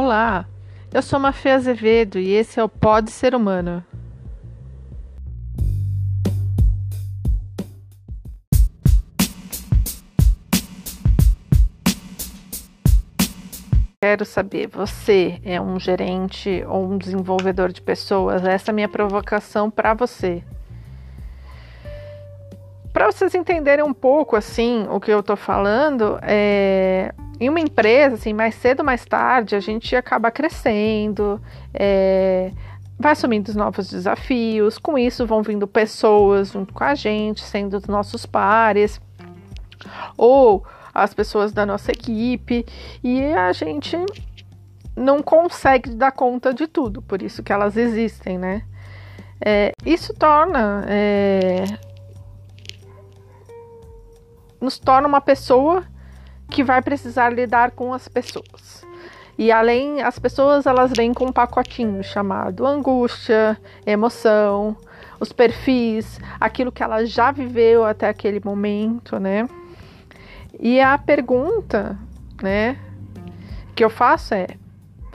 Olá, eu sou Mafê Azevedo e esse é o Pode Ser Humano. Quero saber, você é um gerente ou um desenvolvedor de pessoas? Essa é a minha provocação para você. Para vocês entenderem um pouco assim o que eu estou falando, é, em uma empresa, assim, mais cedo ou mais tarde, a gente acaba crescendo, é, vai assumindo novos desafios, com isso vão vindo pessoas junto com a gente, sendo os nossos pares, ou as pessoas da nossa equipe, e a gente não consegue dar conta de tudo, por isso que elas existem, né? É, isso torna. É, nos torna uma pessoa que vai precisar lidar com as pessoas. E além, as pessoas elas vêm com um pacotinho chamado angústia, emoção, os perfis, aquilo que ela já viveu até aquele momento, né? E a pergunta, né, que eu faço é: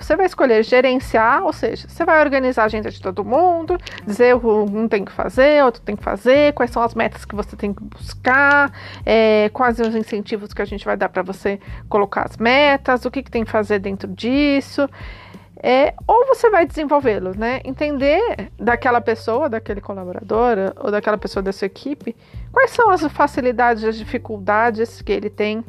você vai escolher gerenciar, ou seja, você vai organizar a agenda de todo mundo, dizer um tem que fazer, outro tem que fazer, quais são as metas que você tem que buscar, é, quais os incentivos que a gente vai dar para você colocar as metas, o que, que tem que fazer dentro disso. É, ou você vai desenvolvê-los, né? Entender daquela pessoa, daquele colaborador ou daquela pessoa da sua equipe, quais são as facilidades, as dificuldades que ele tem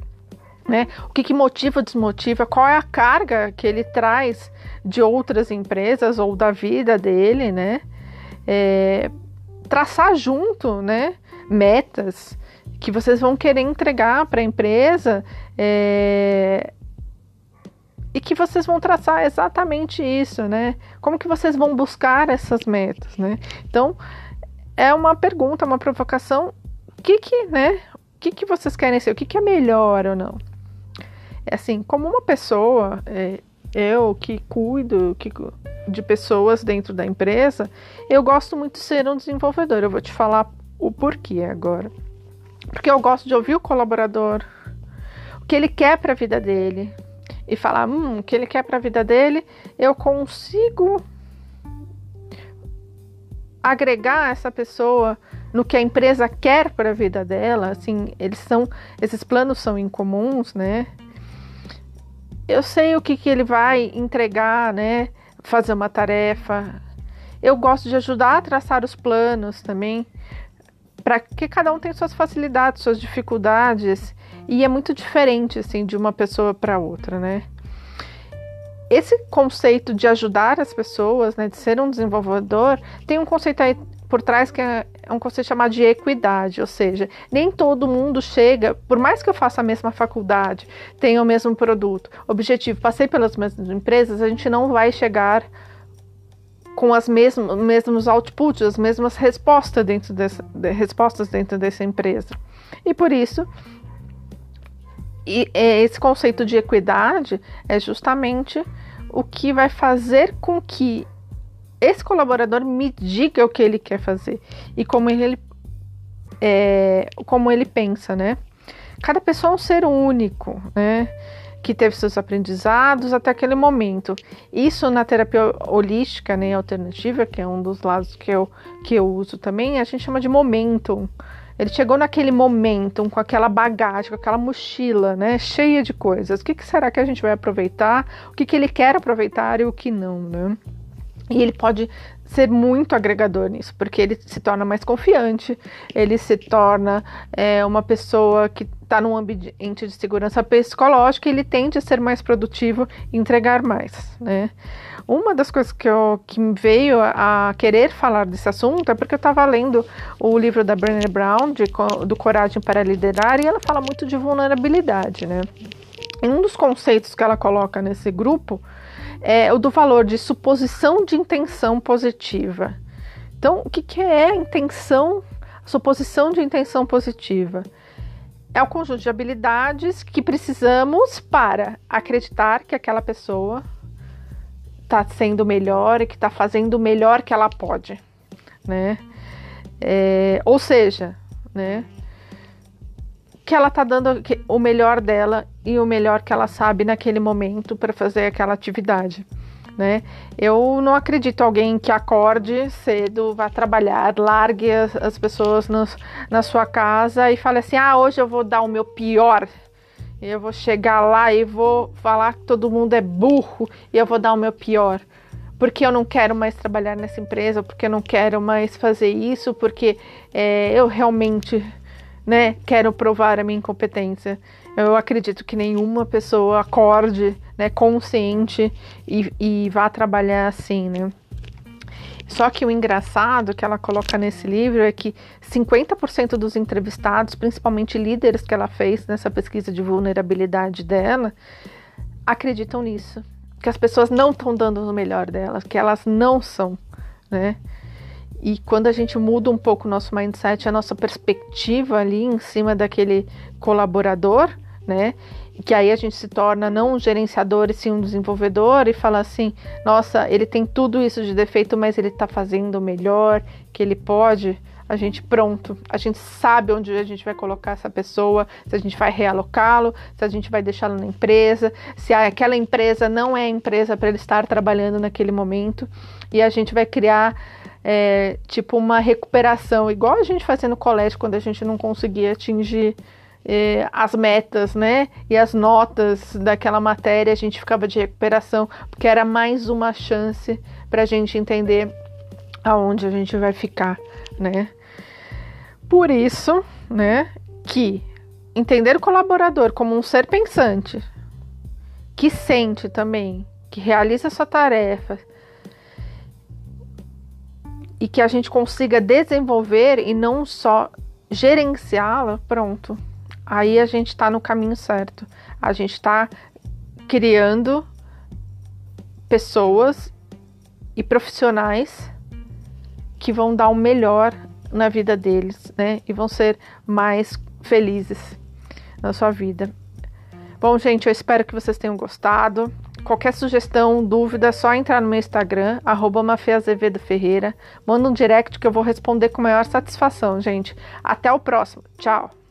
né? O que, que motiva desmotiva? Qual é a carga que ele traz de outras empresas ou da vida dele, né? É, traçar junto, né? Metas que vocês vão querer entregar para a empresa é, e que vocês vão traçar exatamente isso, né? Como que vocês vão buscar essas metas, né? Então é uma pergunta, uma provocação. O que que, né? O que que vocês querem ser? O que que é melhor ou não? É assim, como uma pessoa, é, eu que cuido que, de pessoas dentro da empresa, eu gosto muito de ser um desenvolvedor. Eu vou te falar o porquê agora. Porque eu gosto de ouvir o colaborador, o que ele quer para a vida dele, e falar, hum, o que ele quer para a vida dele, eu consigo agregar essa pessoa no que a empresa quer para a vida dela, assim, eles são, esses planos são incomuns, né? Eu sei o que, que ele vai entregar, né? Fazer uma tarefa. Eu gosto de ajudar a traçar os planos também, para que cada um tenha suas facilidades, suas dificuldades, e é muito diferente assim de uma pessoa para outra, né? Esse conceito de ajudar as pessoas, né, de ser um desenvolvedor, tem um conceito por trás que é, é um conceito chamado de equidade, ou seja, nem todo mundo chega, por mais que eu faça a mesma faculdade, tenha o mesmo produto, objetivo, passei pelas mesmas empresas, a gente não vai chegar com as mesmas mesmos outputs, as mesmas respostas dentro dessa, de, respostas dentro dessa empresa. E por isso, e, esse conceito de equidade é justamente o que vai fazer com que esse colaborador me diga o que ele quer fazer e como ele, é, como ele pensa, né? Cada pessoa é um ser único, né? Que teve seus aprendizados até aquele momento. Isso na terapia holística, né, alternativa, que é um dos lados que eu, que eu uso também, a gente chama de momentum. Ele chegou naquele momentum com aquela bagagem, com aquela mochila, né, cheia de coisas. O que, que será que a gente vai aproveitar? O que, que ele quer aproveitar e o que não, né? E ele pode ser muito agregador nisso, porque ele se torna mais confiante, ele se torna é, uma pessoa que está num ambiente de segurança psicológica, ele tende a ser mais produtivo e entregar mais, né? Uma das coisas que, eu, que me veio a querer falar desse assunto é porque eu estava lendo o livro da Brené Brown, de, do Coragem para Liderar, e ela fala muito de vulnerabilidade, né? E um dos conceitos que ela coloca nesse grupo é o do valor de suposição de intenção positiva. Então, o que, que é a intenção, a suposição de intenção positiva? É o conjunto de habilidades que precisamos para acreditar que aquela pessoa está sendo melhor e que está fazendo o melhor que ela pode, né? É, ou seja, né? Que ela tá dando o melhor dela e o melhor que ela sabe naquele momento para fazer aquela atividade. Né? Eu não acredito alguém que acorde cedo, vá trabalhar, largue as, as pessoas na sua casa e fale assim: ah, hoje eu vou dar o meu pior. Eu vou chegar lá e vou falar que todo mundo é burro e eu vou dar o meu pior. Porque eu não quero mais trabalhar nessa empresa, porque eu não quero mais fazer isso, porque é, eu realmente né, quero provar a minha incompetência. Eu acredito que nenhuma pessoa acorde, né, consciente e, e vá trabalhar assim, né. Só que o engraçado que ela coloca nesse livro é que 50% dos entrevistados, principalmente líderes que ela fez nessa pesquisa de vulnerabilidade dela, acreditam nisso. Que as pessoas não estão dando o melhor delas, que elas não são, né? E quando a gente muda um pouco o nosso mindset, a nossa perspectiva ali em cima daquele colaborador, né? Que aí a gente se torna não um gerenciador e sim um desenvolvedor e fala assim: nossa, ele tem tudo isso de defeito, mas ele está fazendo o melhor que ele pode. A gente pronto, a gente sabe onde a gente vai colocar essa pessoa, se a gente vai realocá-lo, se a gente vai deixá-lo na empresa, se aquela empresa não é a empresa para ele estar trabalhando naquele momento, e a gente vai criar é, tipo uma recuperação, igual a gente fazia no colégio quando a gente não conseguia atingir é, as metas, né? E as notas daquela matéria, a gente ficava de recuperação, porque era mais uma chance para a gente entender aonde a gente vai ficar, né? Por isso, né, que entender o colaborador como um ser pensante, que sente também, que realiza sua tarefa, e que a gente consiga desenvolver e não só gerenciá-la, pronto. Aí a gente está no caminho certo. A gente está criando pessoas e profissionais que vão dar o melhor na vida deles, né? E vão ser mais felizes na sua vida. Bom, gente, eu espero que vocês tenham gostado. Qualquer sugestão, dúvida, é só entrar no meu Instagram, arroba. Manda um direct que eu vou responder com maior satisfação, gente. Até o próximo. Tchau!